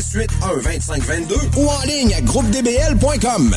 681 2522 ou en ligne à groupedbl.com.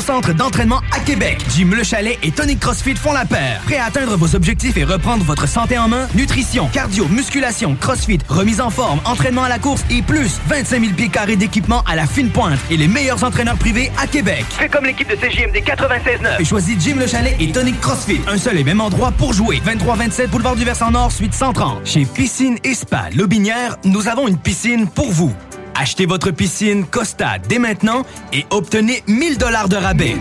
centre d'entraînement à Québec. Jim Le Chalet et Tonic CrossFit font la paire. Prêt à atteindre vos objectifs et reprendre votre santé en main? Nutrition, cardio, musculation, CrossFit, remise en forme, entraînement à la course et plus 25 000 pieds carrés d'équipement à la fine pointe et les meilleurs entraîneurs privés à Québec. Fais comme l'équipe de CJMD 96.9. Et choisis Jim Le Chalet et Tonic CrossFit. Un seul et même endroit pour jouer. 23-27 Boulevard du Versant Nord, suite 130. Chez Piscine et Spa Lobinière, nous avons une piscine pour vous. Achetez votre piscine Costa dès maintenant et obtenez 1000 dollars de rabais.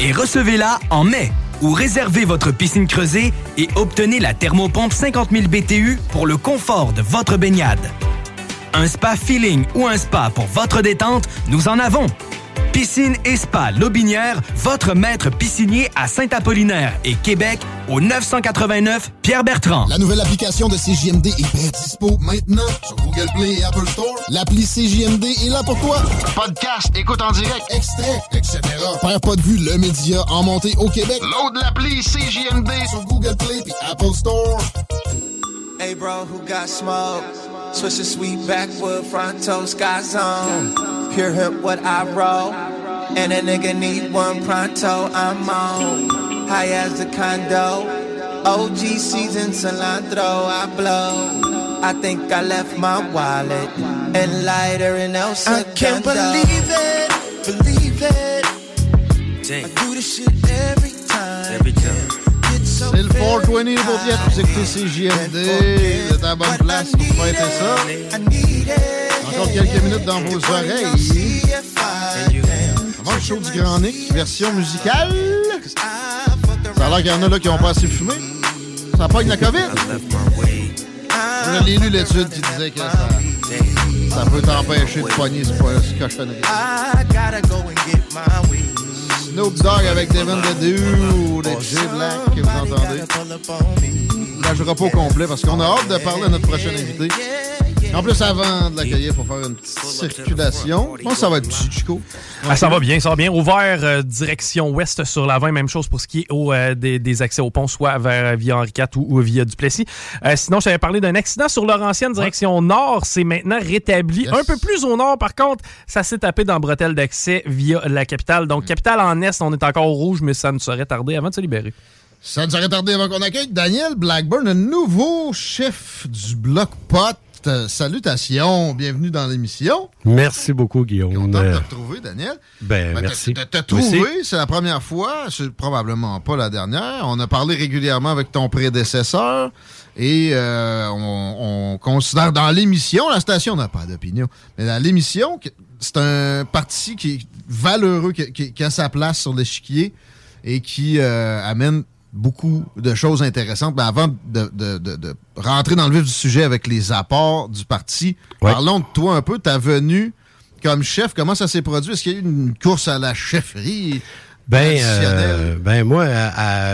Et recevez-la en mai. Ou réservez votre piscine creusée et obtenez la thermopompe 50 000 BTU pour le confort de votre baignade. Un spa feeling ou un spa pour votre détente, nous en avons. Piscine et Spa Lobinière, votre maître piscinier à Saint-Apollinaire et Québec au 989 Pierre-Bertrand. La nouvelle application de CJMD est bien dispo maintenant sur Google Play et Apple Store. L'appli CJMD est là pour toi. Podcast, écoute en direct, extrait, etc. Père pas de vue, le média en montée au Québec. Load l'appli CJMD sur Google Play et Apple Store. Hey bro, who got smoke? Switch the sweet backwood got zone. Pure hip, what I roll. And a nigga need one pronto, I'm on. High as a condo. OG season cilantro, I blow. I think I left my wallet and lighter in El Segundo. I can't believe it, believe it. I do this shit every time. Every time. C'est le 420 pour bien vous écoutez CJMD. Vous êtes à la bonne place pour fêter ça. Encore quelques minutes dans vos oreilles. Avant le show du Grand Nick, version musicale. Ça a l'air qu'il y en a là qui n'ont pas assez fumé. Ça pogne la COVID. Je l'ai lu l'étude qui disait que ça, ça peut t'empêcher de pogner ce, cochonnerie. Snoop Dogg avec Devin Dedu ou les J Black que vous entendez. Là, je pas au complet parce qu'on a hâte de parler à notre prochain invité. En plus, avant de l'accueillir pour faire une petite circulation, je pense que ça va être petit, Chico. Ah, ça va bien, ça va bien. Ouvert euh, direction ouest sur la 20, même chose pour ce qui est au, euh, des, des accès au pont, soit vers euh, via Henri IV ou, ou via Duplessis. Euh, sinon, je t'avais parlé d'un accident sur Laurentienne, direction nord. C'est maintenant rétabli. Un peu plus au nord, par contre, ça s'est tapé dans bretelle d'accès via la capitale. Donc, capitale en est, on est encore au rouge, mais ça ne saurait tarder avant de se libérer. Ça nous aurait tardé avant qu'on accueille Daniel Blackburn, le nouveau chef du Bloc Pot. Euh, Salutations, bienvenue dans l'émission. Merci beaucoup, Guillaume. Content de Euh, te retrouver, Daniel. Ben, Ben, merci. Moi aussi. trouvé, c'est la première fois, c'est probablement pas la dernière. On a parlé régulièrement avec ton prédécesseur et euh, on, on considère dans l'émission, la station n'a pas d'opinion, mais dans l'émission, c'est un parti qui est valeureux, qui, qui- qui a sa place sur l'échiquier et qui euh, amène beaucoup de choses intéressantes. Mais avant de, de- de- de rentrer dans le vif du sujet avec les apports du parti, parlons de toi un peu, ta venue comme chef, comment ça s'est produit? Est-ce qu'il y a eu une course à la chefferie? Ben, euh, ben moi,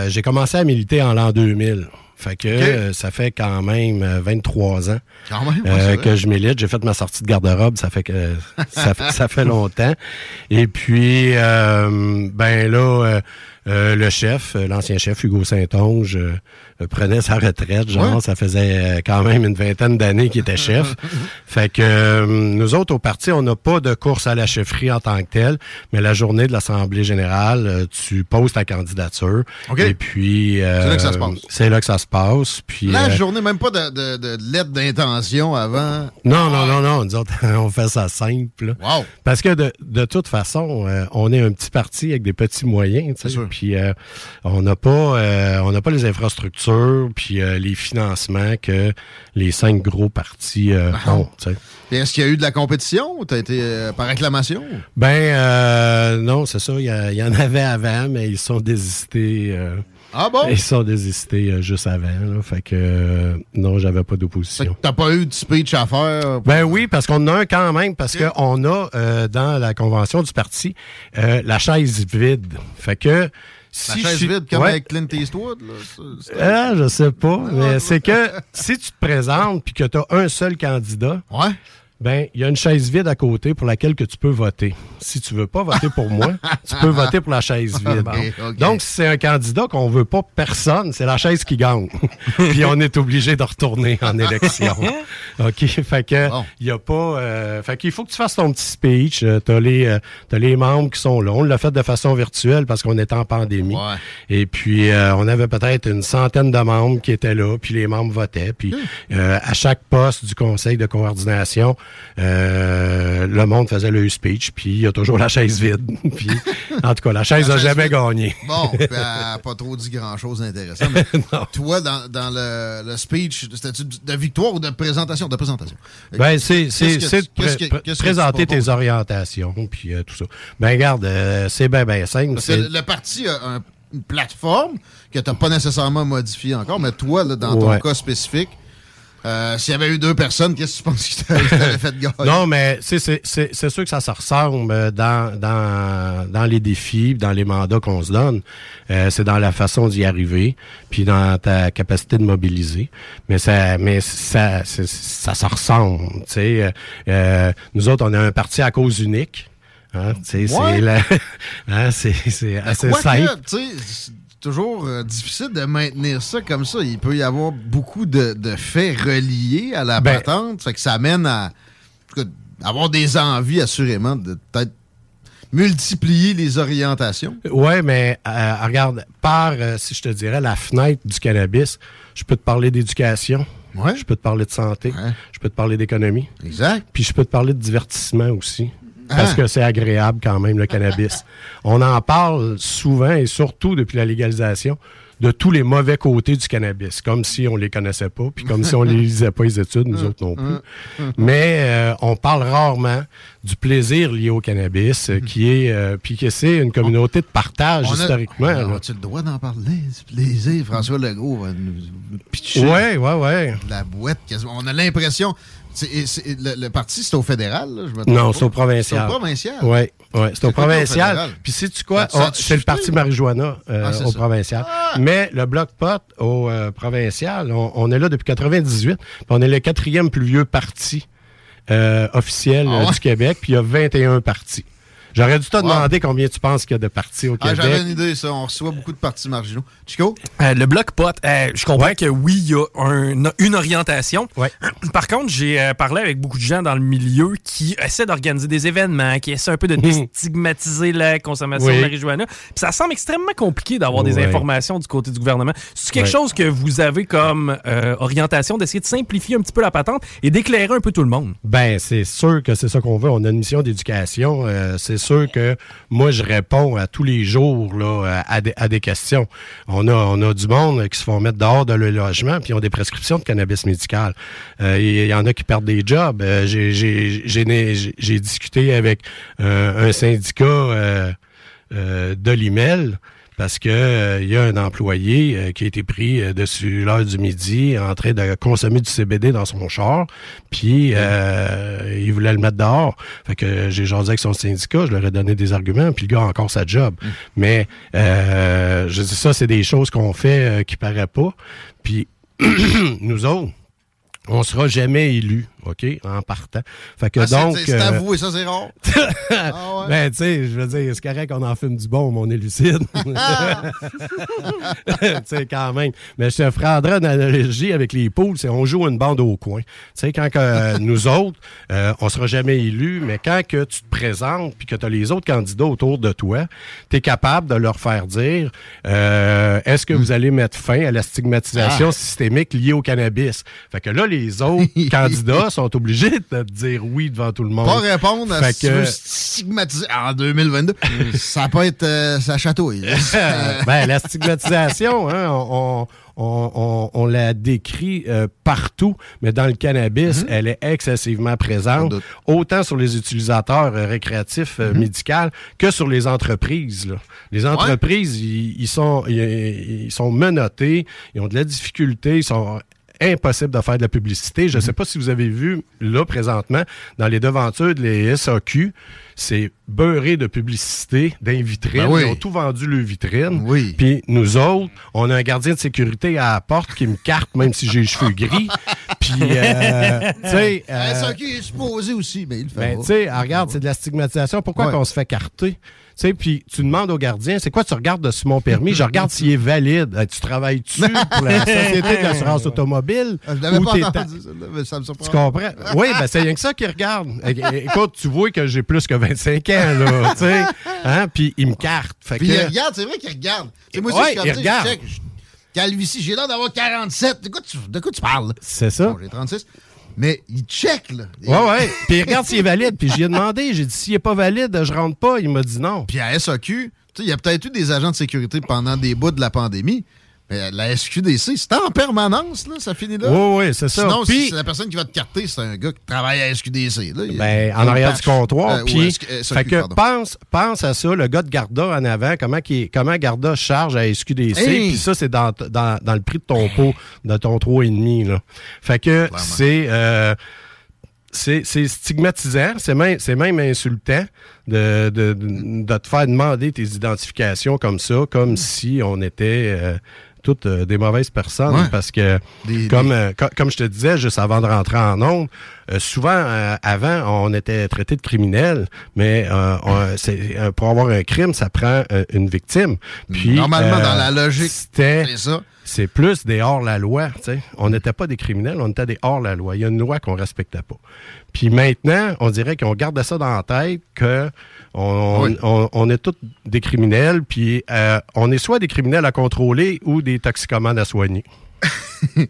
j'ai commencé à militer en l'an 2000. Fait que euh, ça fait quand même euh, 23 ans Quand même, ouais, euh, c'est vrai. que je milite. J'ai fait ma sortie de garde-robe, ça fait que ça, fait- ça fait longtemps. Et puis, euh, ben là, euh, le chef, euh, l'ancien chef Hugo Saint-Onge, euh, prenait sa retraite. Genre, Ouais. ça faisait quand même une vingtaine d'années qu'il était chef. fait que euh, nous autres, au parti, on n'a pas de course à la chefferie en tant que telle, mais la journée de l'Assemblée générale, tu poses ta candidature. OK. Et puis... euh, C'est là que ça se passe. C'est là que ça se passe. Puis, La journée, même pas de, de- de lettre d'intention avant. non, non, non, non. Nous autres, on fait ça simple. là. Parce que de, de toute façon, euh, on est un petit parti avec des petits moyens. tu sais. Puis euh, on n'a pas, euh, on n'a pas les infrastructures puis euh, les financements que les cinq gros partis euh, ont. Est-ce qu'il y a eu de la compétition ou t'as été par acclamation? Ben non, c'est ça. Il y, y en avait avant, mais ils sont désistés. Ah bon? Ils sont désistés euh, juste avant. là. Fait que euh, non, j'avais pas d'opposition. T'as pas eu de speech à faire? Ben oui, parce qu'on en a un quand même, parce qu'on a euh, dans la convention du parti euh, la chaise vide. Fait que La si chaise vide comme Ouais. avec Clint Eastwood? Là, Ah, je sais pas, mais c'est que si tu te présentes puis que tu as un seul candidat, ben il y a une chaise vide à côté pour laquelle que tu peux voter. Si tu veux pas voter pour moi, tu peux voter pour la chaise vide. Donc si c'est un candidat qu'on veut pas personne, c'est la chaise qui gagne. puis on est obligé de retourner en élection. OK, fait que il y a pas euh, fait qu'il faut que tu fasses ton petit speech, euh, t'as les euh, t'as les membres qui sont là. On l'a fait de façon virtuelle parce qu'on était en pandémie. Et puis euh, on avait peut-être une centaine de membres qui étaient là, puis les membres votaient, puis euh, à chaque poste du conseil de coordination, euh, le monde faisait le speech, puis il y a toujours la chaise vide. puis en tout cas, la chaise n'a jamais vide. gagné. Bon, a pas trop dit grand-chose d'intéressant. Mais toi, dans, dans le, le speech, c'était-tu de victoire ou de présentation? De présentation? Ben, c'est, de présenter tes orientations, puis euh, tout ça. Ben, regarde, euh, c'est bien, bien simple. Parce que c'est- le parti a un- une plateforme que tu n'as pas nécessairement modifiée encore, mais toi, là, dans ton cas spécifique, euh, s'il y avait eu deux personnes, qu'est-ce que tu penses qui t'a- qui t'aurait fait gagner? Non, mais c'est, c'est, c'est, c'est sûr que ça se ressemble euh, dans, dans, dans les défis, dans les mandats qu'on se donne. Euh, c'est dans la façon d'y arriver, puis dans ta capacité de mobiliser. Mais ça, mais ça, ça se ressemble. Tu sais, Euh, euh, nous autres, on a un parti à cause unique. Hein, tu sais, Ouais. c'est, la- hein, c'est, c'est assez simple. C'est toujours euh, difficile de maintenir ça comme ça. Il peut y avoir beaucoup de, de faits reliés à la Ben- patente. Fait que ça amène à cas, avoir des envies, assurément, de peut-être multiplier les orientations. Ouais, mais euh, regarde, par, euh, si je te dirais, la fenêtre du cannabis, je peux te parler d'éducation. Je peux te parler de santé. Je peux te parler d'économie. Exact. Puis je peux te parler de divertissement aussi. Parce Ah. que c'est agréable quand même, le cannabis. On en parle souvent et surtout depuis la légalisation de tous les mauvais côtés du cannabis, comme si on les connaissait pas, puis comme si on les lisait pas les études, nous autres non plus. Mais euh, on parle rarement du plaisir lié au cannabis, euh, qui est, euh, puis que c'est une communauté de partage On a- historiquement. on a-tu le droit d'en parler? du plaisir? François Legault va nous pitcher Ouais, ouais, ouais. la boîte. On a l'impression... le, le parti, c'est au fédéral? là, je me Non, c'est au provincial. C'est au provincial? Ouais. Ouais, c'est au quoi, provincial. Puis sais-tu quoi? Ça- ça Oh, c'est le parti marijuana euh, Ah, au ça. provincial. Mais le bloc pot au euh, provincial, on, on est là depuis 98. puis on est le quatrième plus vieux parti euh, officiel Ah ouais? du Québec. Puis il y a 21 partis. J'aurais dû te Wow. demander combien tu penses qu'il y a de partis au Ah, Québec. j'avais une idée, ça. On reçoit beaucoup de partis marginaux. Chico? Euh, le bloc pot, euh, je comprends que oui, il y a un- une orientation. Ouais. Par contre, j'ai euh, parlé avec beaucoup de gens dans le milieu qui essaient d'organiser des événements, qui essaient un peu de déstigmatiser la consommation Oui. de marijuana. Puis ça semble extrêmement compliqué d'avoir des informations du côté du gouvernement. C'est quelque Ouais. chose que vous avez comme euh, orientation d'essayer de simplifier un petit peu la patente et d'éclairer un peu tout le monde? Ben, c'est sûr que c'est ça qu'on veut. On a une mission d'éducation. Euh, c'est sûr que moi, je réponds à tous les jours là, à, des, à des questions. On a, on a du monde qui se font mettre dehors de leur logement, puis ils ont des prescriptions de cannabis médical. Euh, Il y en a qui perdent des jobs. Euh, j'ai- discuté avec euh, un syndicat de l'IMEL parce que euh, il y a un employé euh, qui a été pris euh, dessus l'heure du midi en train de consommer du CBD dans son char, puis euh, il voulait le mettre dehors. Fait que j'ai jasé avec son syndicat, je leur ai donné des arguments, puis le gars a encore sa job. Mais euh, je dis ça, c'est des choses qu'on fait euh, qui paraît pas. Puis nous autres, on sera jamais élus, OK, en partant. Fait que Ah, donc... c'est c'est euh, avoué, ça, c'est rare. Ah ouais? ben, tu sais, je veux dire, c'est correct qu'on en fume du bon, mais on est lucide. tu sais, quand même. Mais je te ferai une analogie avec les poules, c'est on joue une bande au coin. Tu sais, quand que, euh, nous autres, euh, on sera jamais élus, mais quand que tu te présentes puis que tu as les autres candidats autour de toi, tu es capable de leur faire dire euh, est-ce que vous allez mettre fin à la stigmatisation Ah. systémique liée au cannabis? Fait que là, les autres candidats sont obligés de te dire oui devant tout le monde. Pas répondre à tu veux stigmatiser en 2022. ça peut être. euh, ça chatouille. ben, la stigmatisation, hein, on, on, on- on la décrit euh, partout, mais dans le cannabis, elle est excessivement présente, autant sur les utilisateurs euh, récréatifs euh, médicaux que sur les entreprises. là. Les entreprises, ils, sont, sont menottés, ils ont de la difficulté, ils sont impossible de faire de la publicité. Je ne sais pas si vous avez vu, là, présentement, dans les devantures de les SAQ, c'est beurré de publicité, d'invitrines. Ben oui. Ils ont tout vendu le vitrine. Oui. Puis nous autres, on a un gardien de sécurité à la porte qui me carte, même si j'ai les cheveux gris. Puis, euh, tu sais... euh, ça qui est supposé aussi, mais il le fait ben, tu sais, ah, regarde, c'est de la stigmatisation. Pourquoi Ouais. qu'on se fait carter? Tu sais, puis tu demandes au gardien, c'est quoi tu regardes de mon permis? Je regarde s'il est valide. Tu travailles-tu pour la Société de l'assurance automobile? Je l'avais pas entendu, celle-là, mais ça me surprend. tu comprends? Oui, ben c'est rien que ça qu'il regarde. Écoute, tu vois que j'ai plus que 25 ans, là, tu sais. Hein? Puis il me carte. Fait Puis que- il regarde, c'est vrai qu'il regarde. Sais, moi aussi, Ouais, je il ça, je regarde. check, je- j'ai l'air d'avoir 47. De quoi tu, de quoi tu parles? C'est ça. Bon, j'ai 36. Mais il check, là. Ouais, ouais. Puis il regarde s'il est valide. Puis j'y ai demandé. J'ai dit, s'il n'est pas valide, je rentre pas. Il m'a dit non. Puis à SAQ, tu sais, il y a peut-être eu des agents de sécurité pendant des bouts de la pandémie. Mais la SQDC, c'est en permanence, là, ça finit là. Oui, oui, c'est ça. Sinon, Puis- si c'est la personne qui va te carter, c'est un gars qui travaille à SQDC. Là. Ben, en arrière patch. du comptoir. Euh, puis, euh, fait que pardon. pense, pense à ça, le gars de Garda en avant, comment, est- comment Garda charge à SQDC. Hey! Puis ça, c'est dans, dans, dans le prix de ton pot, de ton 3,5. Là. Fait que c'est. euh, c'est c'est stigmatisant, c'est même, même insultant de, de, de- de te faire demander tes identifications comme ça, comme si on était euh, toutes euh, des mauvaises personnes. Ouais. Parce que, Des- comme, des- euh, co- comme je te disais, juste avant de rentrer en ondes, euh, souvent, avant, on était traité de criminels, mais on- pour avoir un crime, ça prend une victime. Puis, Normalement, dans la logique, c'était c'est ça. c'est plus des hors-la-loi. On n'était pas des criminels, on était des hors-la-loi. Il y a une loi qu'on respectait pas. Puis maintenant, on dirait qu'on garde ça dans la tête que on, Oui. on- on est tous des criminels, puis euh, on est soit des criminels à contrôler ou des toxicomanes à soigner.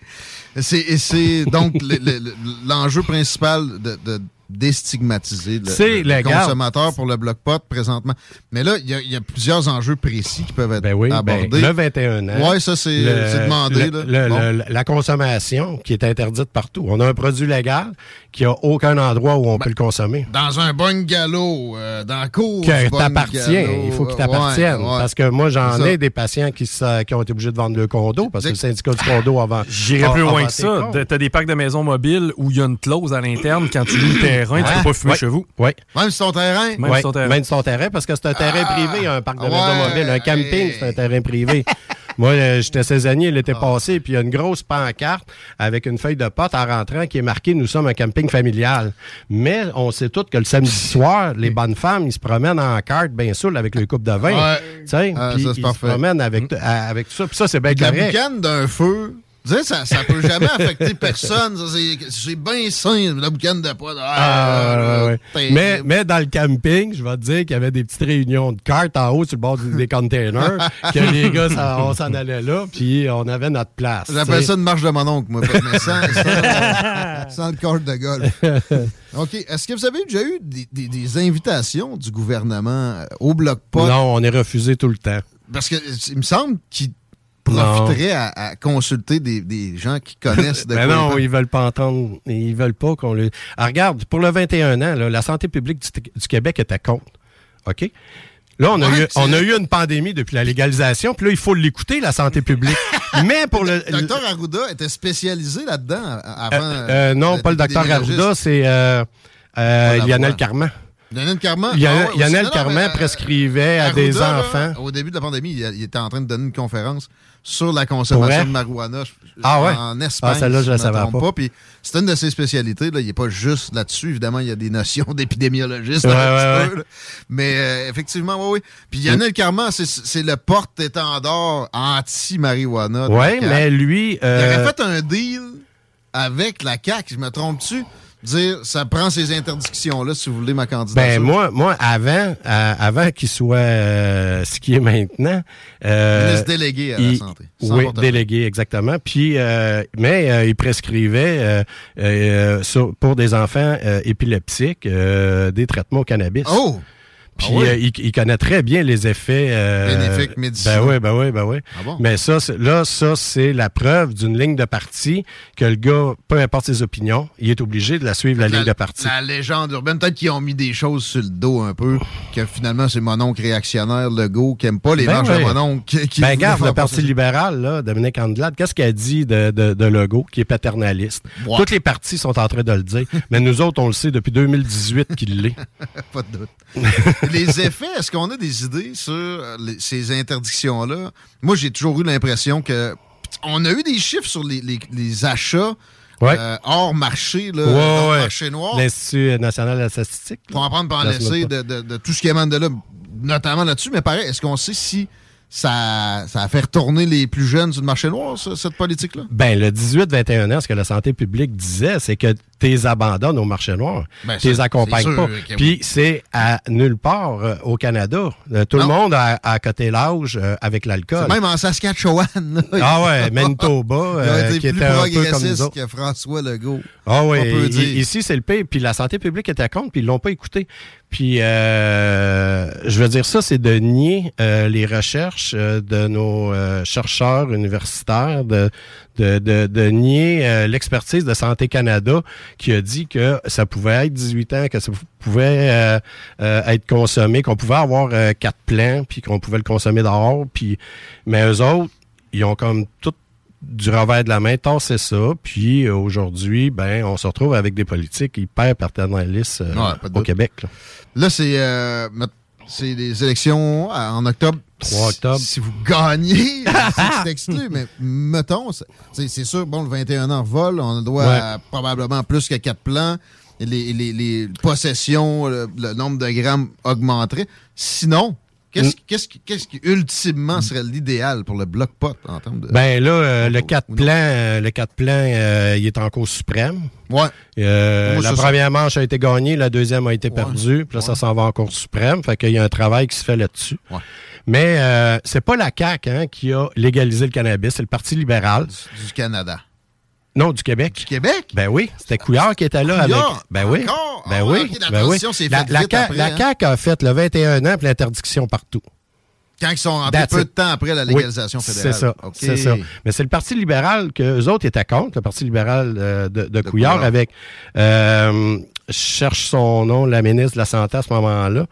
C'est, donc le- le- le- l'enjeu principal de, de déstigmatiser le, C'est le- consommateur pour le bloc pot présentement. Mais là, il y, a- il y a plusieurs enjeux précis qui peuvent être Ben oui, ben, abordés. le 21 ans. Ouais, ça, c'est, demandé. le- là. le- Bon. le- la consommation qui est interdite partout. On a un produit légal qui a aucun endroit où on Ben, peut le consommer. Dans un bungalow, euh, dans la cour. Que bungalow, t'appartiens. Il faut qu'il t'appartienne. ouais, ouais. Parce que moi, j'en ai des patients qui, ont été obligés de vendre le condo parce que le syndicat du condo avant. J'irais plus loin que ça. T'as des parcs de maisons mobiles où il y a une clause à l'interne. Quand tu loues terrain, tu peux pas fumer chez vous. Oui. Même sur ton terrain? Même Ouais, sur ton terrain. Même sur ton terrain, parce que c'est un terrain Ah, privé, un parc de ouais, automobile. Un camping, c'est un terrain privé. Moi, euh, j'étais saisonnier l'été Ah. passé, puis il y a une grosse pancarte avec une feuille de pote en rentrant qui est marquée Nous sommes un camping familial. Mais on sait tous que le samedi soir, les bonnes femmes, ils se promènent en carte, bien sûr, avec le coupe de vin. Ouais. Tu sais, Ah, puis ça, c'est ils parfait. se promènent avec, à- avec tout ça. Puis ça, c'est bien la correct. boucane d'un feu, ça, ça peut jamais affecter personne. c'est- bien sain, la boucane de poids. Ah, ouais, ouais. terrible. Mais, mais dans le camping, je vais te dire qu'il y avait des petites réunions de cartes en haut sur le bord des containers, que les gars, ça- on s'en allait là, puis on avait notre place. J'appelle ça une marche de mon oncle, moi. Mais sans, sans, sans le corps de golf. OK. Est-ce que vous avez déjà eu des, des- des invitations du gouvernement euh, au bloc pot? Non, on est refusé tout le temps. Parce que il me semble qu'ils profiteraient à, à consulter des, des gens qui connaissent de Ben quoi non, ils ils veulent pas entendre. Ils veulent pas qu'on le. Ah, regarde, pour le 21 ans, là, la santé publique du, du Québec était contre. OK? Là, on a, Ouais, eu, on a eu une pandémie depuis la légalisation, puis là, il faut l'écouter, la santé publique. Mais pour le. Docteur Arruda était spécialisé là-dedans a- avant. Euh, euh, non, d'être pas le docteur. Arruda, c'est euh, euh, Lionel. Carman. Lionel Carman? Lionel, Ah ouais, Lionel aussi. Non, non, Carman euh, prescrivait à Arruda, des là, enfants. au début de la pandémie, il, il était en train de donner une conférence sur la consommation de marijuana Ah ouais? en Espagne. Ah, celle-là, si je la me savais pas. Puis c'est une de ses spécialités. Là. Il n'est pas juste là-dessus. Évidemment, il y a des notions d'épidémiologiste. Ouais, ouais, ouais. Mais euh, effectivement, oui, oui. Puis Lionel Carman, c'est- le porte-étendard anti-marijuana. la Oui, mais lui. Il euh, aurait fait un deal avec la CAQ, je me trompe-tu? Dire, ça prend ces interdictions-là si vous voulez ma candidature. Ben moi, moi avant, euh, avant qu'il soit euh, ce qui est maintenant, euh, délégué à la il- santé. Sans Oui, délégué exactement. Puis, euh, mais euh, il prescrivait euh, euh, sur- pour des enfants euh, épileptiques euh, des traitements au cannabis. Oh! Puis Ah oui? euh, il, il connaît très bien les effets euh, Bénéfiques médicinaux. Ben oui, ben oui, ben oui. Ah bon? Mais ça, là, ça c'est la preuve d'une ligne de parti que le gars, peu importe ses opinions, il est obligé de la suivre la, ligne de parti. La légende urbaine, peut-être qu'ils ont mis des choses sur le dos un peu, que finalement c'est mon oncle réactionnaire, Legault, qui aime pas les Ben marches oui. de mon oncle. Qui, qui ben, regarde, le Parti libéral, là, Dominique Andelade, qu'est-ce qu'il a dit de, de, de Legault, qui est paternaliste? Toutes les partis sont en train de le dire, mais nous autres, on le sait depuis 2018 qu'il l'est. pas de doute. les effets, est-ce qu'on a des idées sur euh, les- ces interdictions-là? Moi, j'ai toujours eu l'impression que. On a eu des chiffres sur les, les- les achats Ouais. euh, hors marché, là, Ouais, hors ouais. marché noir. L'Institut national de la statistique. Pour en prendre, laisser pas. de, de- de tout ce qui émane de là, notamment là-dessus. Mais pareil, est-ce qu'on sait si ça, ça a fait retourner les plus jeunes sur le marché noir, ça, cette politique-là? Ben, le 18-21 ans, ce que la santé publique disait, c'est que t'es abandonnes au marché noir. Ben, t'es accompagnes pas. oui. Puis c'est à nulle part euh, au Canada. Euh, tout le monde a, a coté l'âge euh, avec l'alcool. Même en Saskatchewan. là, Ah ouais, Manitoba, il euh, été qui plus était un peu comme nous autres. que François Legault. Ah oui, on peut i- dire. ici c'est le pire. Puis la santé publique était contre, puis ils l'ont pas écouté. Puis je veux dire ça, c'est de nier les recherches de nos chercheurs universitaires, de de, de, de nier euh, l'expertise de Santé Canada qui a dit que ça pouvait être 18 ans, que ça pouvait euh, euh, être consommé, qu'on pouvait avoir quatre plants, puis qu'on pouvait le consommer dehors. Puis mais eux autres, ils ont comme tout du revers de la main, tassé ça, puis aujourd'hui, ben, on se retrouve avec des politiques hyper paternalistes euh, Ouais, au doute. Québec. là. Là, c'est euh, c'est des élections euh, en octobre. 3 octobre. Si vous gagnez, c'est exclu, mais mettons, c'est- sûr, bon, le 21 ans vol, on doit Ouais. à probablement plus que 4 plans. Les, les- les possessions, le, le nombre de grammes augmenterait. Sinon. Qu'est-ce qui, ultimement serait l'idéal pour le bloc pot en termes de. Ben là, euh, le 4 plans, euh, le 4 plans, euh, il est en cause suprême. Ouais. Euh, Moi, la ça- première manche a été gagnée, la deuxième a été Ouais. perdue, puis là, ça s'en va en cour suprême. Fait qu'il y a un travail qui se fait là-dessus. Ouais. Mais euh, c'est pas la CAQ hein, qui a légalisé le cannabis, c'est le Parti libéral. Du, du Canada. Non, du Québec. Du Québec? Ben oui, c'était Couillard qui était là Couillard? avec. Ben oui. Encore? Ben Ah, oui. ok, la ben oui. La, après, hein? CAQ a fait le 21 ans puis l'interdiction partout. Quand ils sont entrés That's peu it. de temps après la Oui, légalisation fédérale. C'est ça. C'est ça. Mais c'est le Parti libéral que eux autres étaient contre, le Parti libéral euh, de, de Couillard, Couillard. avec euh, je cherche son nom, la ministre de la Santé à ce moment-là.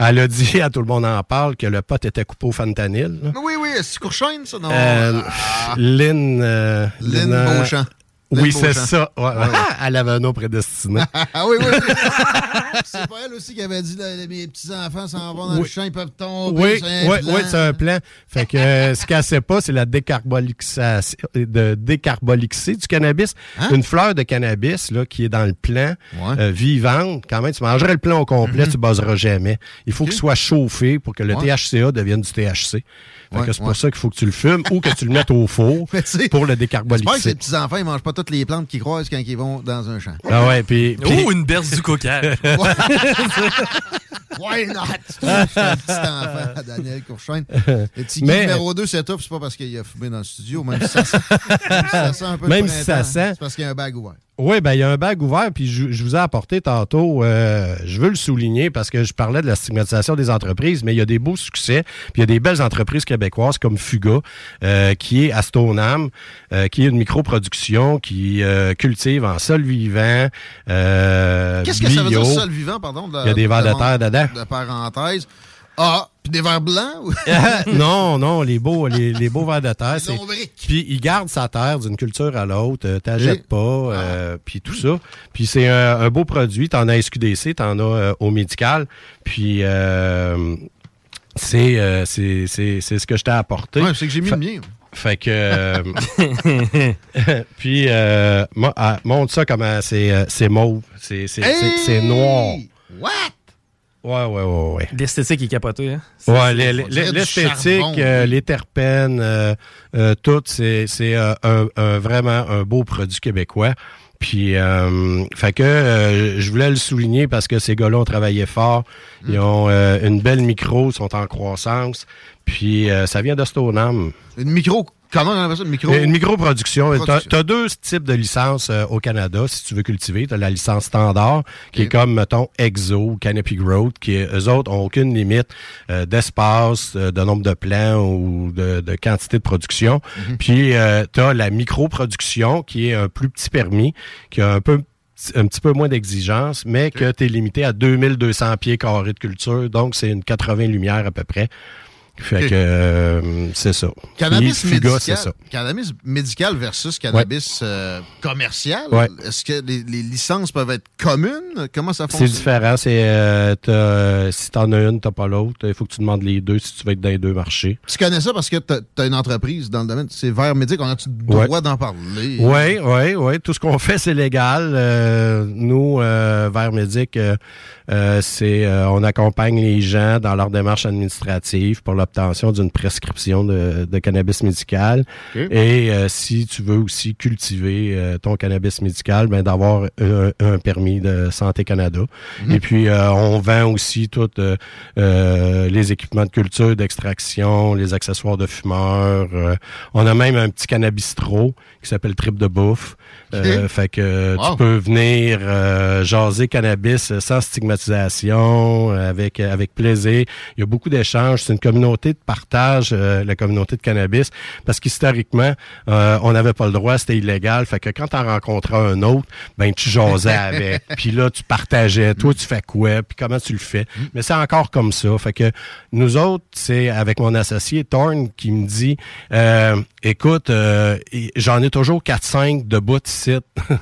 Elle a dit à tout le monde en parle que le pot était coupé au fentanyl. là. Oui, oui, c'est Courchaine, ça, non? Euh, Ah, Lynn, euh, Lynn euh, Beauchamp. Oui, c'est ça. Ouais, ouais. Elle avait un nom prédestiné. ah oui, oui. oui. c'est pas elle aussi qui avait dit là, mes petits-enfants s'en vont dans le champ, ils peuvent tomber. Oui, oui, oui, c'est un plan. Fait que euh, ce qu'elle sait pas, c'est la décarbolixation, de décarbolixer du cannabis. Hein? Une fleur de cannabis là, qui est dans le plant, euh, vivante. Quand même, tu mangerais le plant au complet, Mhm. tu buzzeras jamais. Il faut qu'il soit chauffé pour que le Ouais. THCA devienne du THC. Fait Ouais, que c'est ouais. pour ça qu'il faut que tu le fumes ou que tu le mettes au four pour le J'espère que décarbolixer. ces petits-enfants, ils mangent pas toutes les plantes qu'ils croisent quand ils vont dans un champ. Ah ouais, puis... puis- Oh, une berce du coquage. Why not? C'est un petit enfant, Daniel Courchaine. Le petit Mais- numéro 2 s'étouffe, c'est pas parce qu'il a fumé dans le studio, même si ça sent, même si ça sent un peu Même si ça sent. C'est parce qu'il y a un bag ouvert. Oui, ben il y a un bag ouvert, puis je, je vous ai apporté tantôt, euh, je veux le souligner parce que je parlais de la stigmatisation des entreprises, mais il y a des beaux succès, puis il y a des belles entreprises québécoises comme Fuga, euh, qui est à Stoneham, euh, qui est une microproduction qui cultive en sol vivant, Qu'est-ce que ça veut dire, sol vivant, pardon? de- Il y a des vers de terre dedans. De parenthèse. Ah, puis des verres blancs? non, non, les beaux, les, les beaux vers de terre. c'est-. Puis il garde sa terre d'une culture à l'autre, euh, t'achètes pas, euh, puis tout ça. Puis c'est un, un beau produit. T'en as SQDC, t'en as euh, au médical. Puis euh, c'est euh, c'est ce que je t'ai apporté. Ouais, c'est que j'ai mis le mien. Fait que euh, puis euh, ah, montre ça comment c'est mauve, c'est noir. What? Ouais ouais ouais ouais. L'esthétique est capotée. Hein? Ouais, dirait du l'esthétique, euh, les terpènes, euh, euh, tout, c'est c'est, euh, un, un- vraiment un beau produit québécois. Puis, euh, fait que euh, je voulais le souligner parce que ces gars-là ont travaillé fort. Mm. Ils ont euh, une belle micro, sont en croissance. Puis, euh, ça vient de Stoneham. Une micro, comment on appelle ça? Une micro? Une microproduction. Tu as, deux types de licences euh, au Canada si tu veux cultiver. Tu as la licence standard, qui est comme, mettons, Exo ou Canopy Growth, qui, est- eux autres, ont aucune limite euh, d'espace, euh, de nombre de plants ou de, de quantité de production. Puis, tu as la microproduction, qui est un plus petit permis, qui a un peu un petit peu moins d'exigence, mais que tu es limité à 2200 pieds carrés de culture, donc c'est une 80 lumières à peu près. Fait que euh, c'est ça. Cannabis Puis Fuga, médical, c'est ça. cannabis médical versus cannabis euh, commercial. Ouais. Est-ce que les, les licences peuvent être communes? Comment ça C'est fonctionne? différent. C'est euh, t'as- si t'en as une, t'as pas l'autre. Il faut que tu demandes les deux si tu veux être dans les deux marchés. Tu connais ça parce que tu as, une entreprise dans le domaine. C'est vers médic. On a-tu le Ouais. droit d'en parler? Oui, oui, oui. Tout ce qu'on fait, c'est légal. Euh, nous, euh, vers Médic, euh, c'est euh, on accompagne les gens dans leur démarche administrative pour l'obtention d'une prescription de, de cannabis médical. Et euh, si tu veux aussi cultiver euh, ton cannabis médical, ben d'avoir un, un permis de Santé Canada. Mhm. Et puis euh, on vend aussi tous euh, euh, les équipements de culture, d'extraction, les accessoires de fumeurs. euh, on a même un petit cannabistro qui s'appelle Trip de bouffe. Euh, fait que Wow. tu peux venir euh, jaser cannabis sans stigmatisation, avec avec plaisir. Il y a beaucoup d'échanges. C'est une communauté de partage, euh, la communauté de cannabis, parce qu'historiquement, euh, on n'avait pas le droit, c'était illégal. Fait que quand tu en rencontrais un autre, ben tu jasais avec. Puis là, tu partageais. Toi, tu fais quoi? Puis comment tu le fais? Mais c'est encore comme ça. Fait que nous autres, c'est avec mon associé Thorne qui me dit euh, écoute, euh, j'en ai toujours 4-5 de bout ici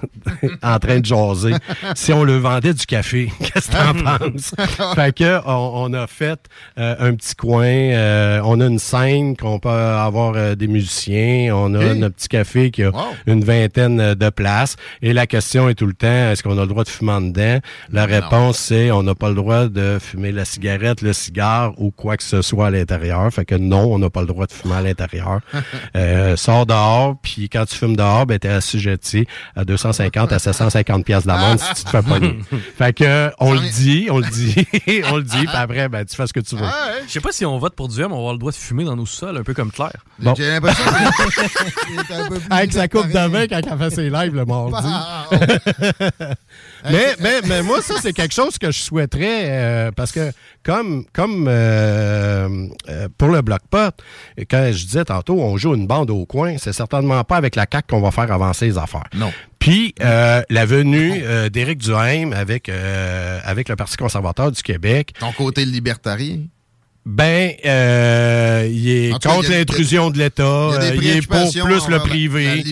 en train de jaser. si on le vendait du café, qu'est-ce que t'en penses? fait que on, on a fait euh, un petit coin, euh, on a une scène qu'on peut avoir euh, des musiciens, on a notre petit café qui a une vingtaine euh, de places. Et la question est tout le temps, est-ce qu'on a le droit de fumer en dedans? La réponse, c'est on n'a pas le droit de fumer la cigarette, le cigare ou quoi que ce soit à l'intérieur. Fait que non, on n'a pas le droit de fumer à l'intérieur. euh, sors dehors, puis quand tu fumes dehors, ben t'es assujetti à 250 à 750 pièces d'amende si tu te fais pogner. fait que on le dit, on le dit, on le dit, puis après, ben tu fais ce que tu veux. Je sais pas si on vote pour du M, on va avoir le droit de fumer dans nos sols, un peu comme Claire. Bon. J'ai l'impression qu'il est un peu plus Avec sa coupe de vin quand elle fait ses lives le mardi. Ah, mais, mais, mais moi, ça, c'est quelque chose que je souhaiterais euh, parce que comme, comme euh, euh, pour le bloc pot, quand je disais tantôt, on joue une bande au coin, c'est certainement pas avec la CAQ qu'on va faire avancer les affaires. Non. Puis euh, la venue euh, d'Éric Duhaime avec, euh, avec le Parti conservateur du Québec. Ton côté libertarien. Ben, euh, il est cas, contre l'intrusion de l'État. il euh, est pour plus le privé.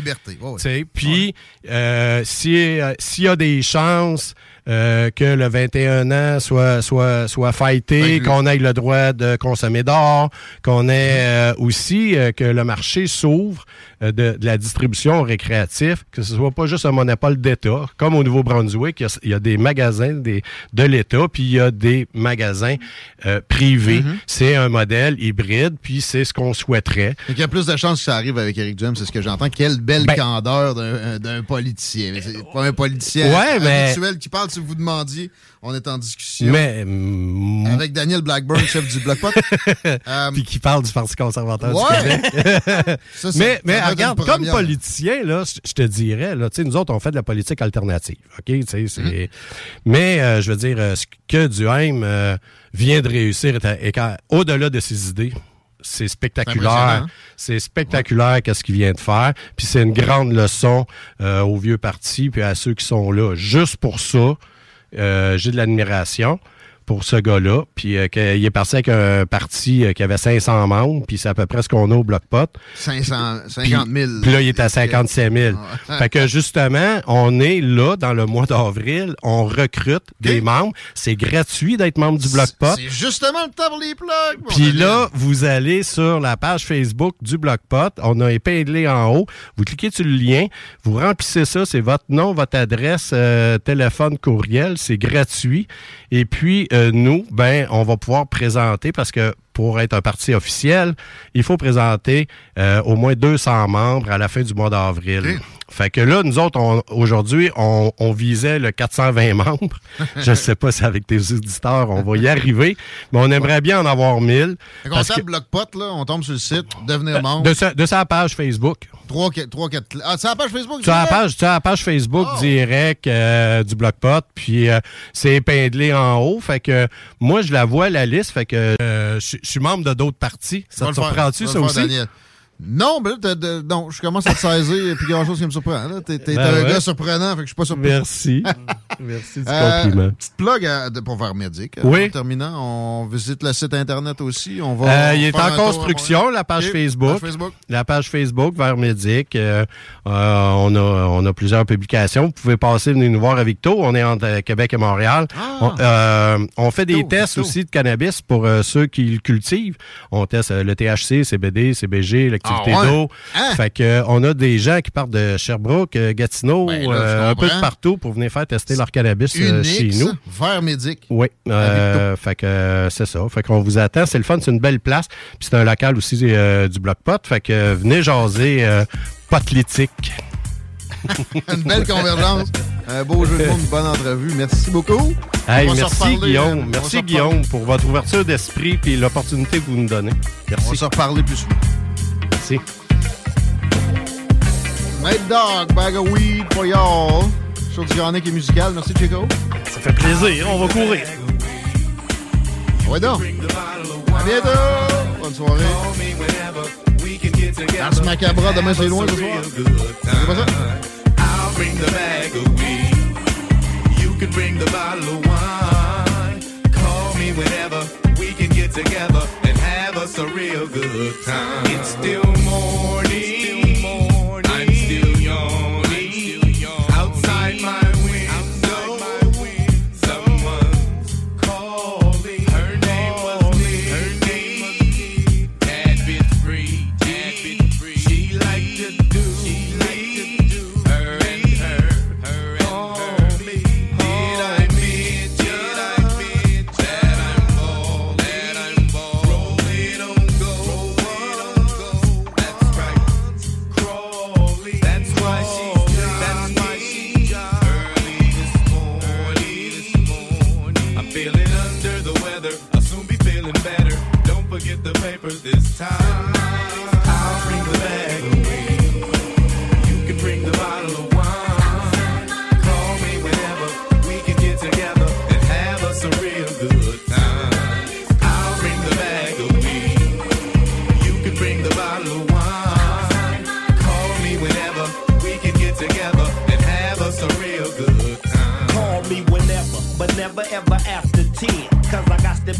Puis, euh, si, euh, s'il y a des chances euh, que le 21 ans soit, soit, soit fighté, qu'on ait le droit de consommer d'or, qu'on ait euh, aussi euh, que le marché s'ouvre de, de la distribution récréative, que ce soit pas juste un monopole d'État, comme au Nouveau-Brunswick, il y a- il y, a des magasins des, de l'État, puis il y a des magasins euh, privés. C'est un modèle hybride, puis c'est ce qu'on souhaiterait. Il y a plus de chances que ça arrive avec Eric Duhem, c'est ce que j'entends. Quelle belle Ben- candeur d'un d'un politicien. C'est pas un politicien Ouais, mais- qui parle. Si vous demandiez, on est en discussion. Mais, mm, Avec Daniel Blackburn, chef du Bloc Pot. Euh, puis qui parle du Parti conservateur Ouais. du Québec. Ça, mais mais regarde, comme politicien, là, je te dirais, là, nous autres, on fait de la politique alternative. OK? Mm-hmm. Mais, euh, je veux dire, euh, ce que Duhaime euh, vient de réussir, au-delà de ses idées, c'est spectaculaire. C'est spectaculaire qu'est-ce qu'il vient de faire. Puis c'est une grande leçon euh, aux vieux partis puis à ceux qui sont là. Juste pour ça, euh, j'ai de l'admiration pour ce gars-là. Puis euh, qu'il est parti avec un parti euh, qui avait 500 membres, puis c'est à peu près ce qu'on a au Bloc-Pot. 500, Puis, 50 000. puis là, il est à 57 000. Ouais. Fait que justement, on est là dans le mois d'avril, on recrute des membres. C'est gratuit d'être membre du Bloc-Pot. C'est justement le temps pour les plugs. Puis là, vous allez sur la page Facebook du Bloc-Pot. On a épinglé en haut. Vous cliquez sur le lien. Vous remplissez ça. C'est votre nom, votre adresse, euh, téléphone, courriel. C'est gratuit. Et puis, euh, nous, ben, on va pouvoir présenter parce que pour être un parti officiel, il faut présenter euh, au moins 200 membres à la fin du mois d'avril. Fait que là, nous autres, on- aujourd'hui, on, on visait le 420 membres. Je ne sais pas si avec tes auditeurs, on va y arriver, mais on aimerait bien en avoir 1000. Fait qu'on tape que- Bloc Pot, là, on tombe sur le site, devenir membre. de, sa, de sa page Facebook. 3, 4, 3, 4. Ah, c'est la page Facebook? Tu as la page, la Facebook Oh. direct euh, du Bloc-Pot, puis euh, c'est épinglé en haut. Fait que moi, je la vois, la liste. Fait que euh, je suis membre de d'autres partis. Ça te surprend-tu, ça aussi? Daniel. Non, mais là, non, je commence à te saisir et puis quelque chose qui me surprend. T'es Ben un ouais. gars surprenant, fait que je suis pas surpris. Merci. Merci du Euh, compliment. Petite plug à- pour faire médic. Oui. En terminant, on visite le site internet aussi. On va Euh, il est en construction, la page Ok, Facebook. page Facebook. La page Facebook vers Médic. euh, euh, on, a, on a plusieurs publications. Vous pouvez passer, venir nous voir à Victo. On est entre euh, Québec et Montréal. Ah. On, euh, on fait des tests Victo. aussi de cannabis pour euh, ceux qui le cultivent. On teste euh, le THC, CBD, CBG, Ah ouais? d'eau. Hein? Fait que euh, on a des gens qui partent de Sherbrooke, euh, Gatineau, Ben là, euh, un peu de partout pour venir faire tester leur cannabis chez nous. ça, vers médic. Oui, fait que c'est ça. Fait qu'on vous attend. C'est le fun, c'est une belle place. Puis c'est un local aussi du Bloc Pot. Fait que venez jaser potlitique. Une belle convergence. Un beau jeu de mots, une bonne entrevue. Merci beaucoup. Hey, merci reparler, Guillaume. Merci. Guillaume pour votre ouverture d'esprit puis l'opportunité que vous nous donnez. On va Merci. se reparler plus souvent. Merci. Night Dog, bag of weed for y'all. Show du Yannick et musical. Merci, Chico. Ça fait plaisir, on va courir. Ouais, donc. À bientôt. Bonne soirée. Ars Macabra, demain c'est loin ce soir. C'est pas ça? I'll bring the bag of weed. You can bring the bottle of wine. Call me whenever get together and have us a real good time. It's still morning.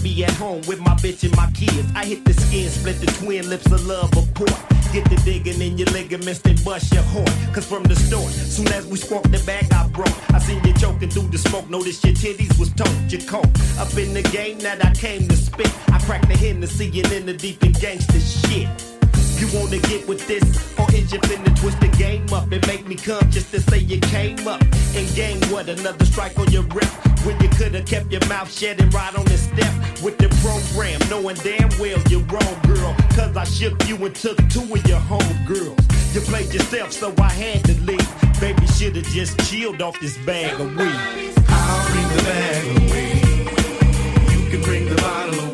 Be at home with my bitch and my kids. I hit the skin, split the twin lips of love apart. Get the digging in your ligaments, then bust your horn. Cause from the start, soon as we sparked the bag I brought, I seen you choking through the smoke. Notice your titties was toned, your coat. Up in the game that I came to spit. I cracked the Hennessy and in the deep and gangster shit. You wanna get with this, or is you finna twist the game up and make me come just to say you came up and game what another strike on your rep when you coulda kept your mouth shut and ride on the step with the program, knowing damn well you're wrong, girl. Cause I shook you and took two of your home girls. You played yourself, so I had to leave. Baby shoulda just chilled off this bag of weed. I'll bring the bag of weed. You can bring the bottle of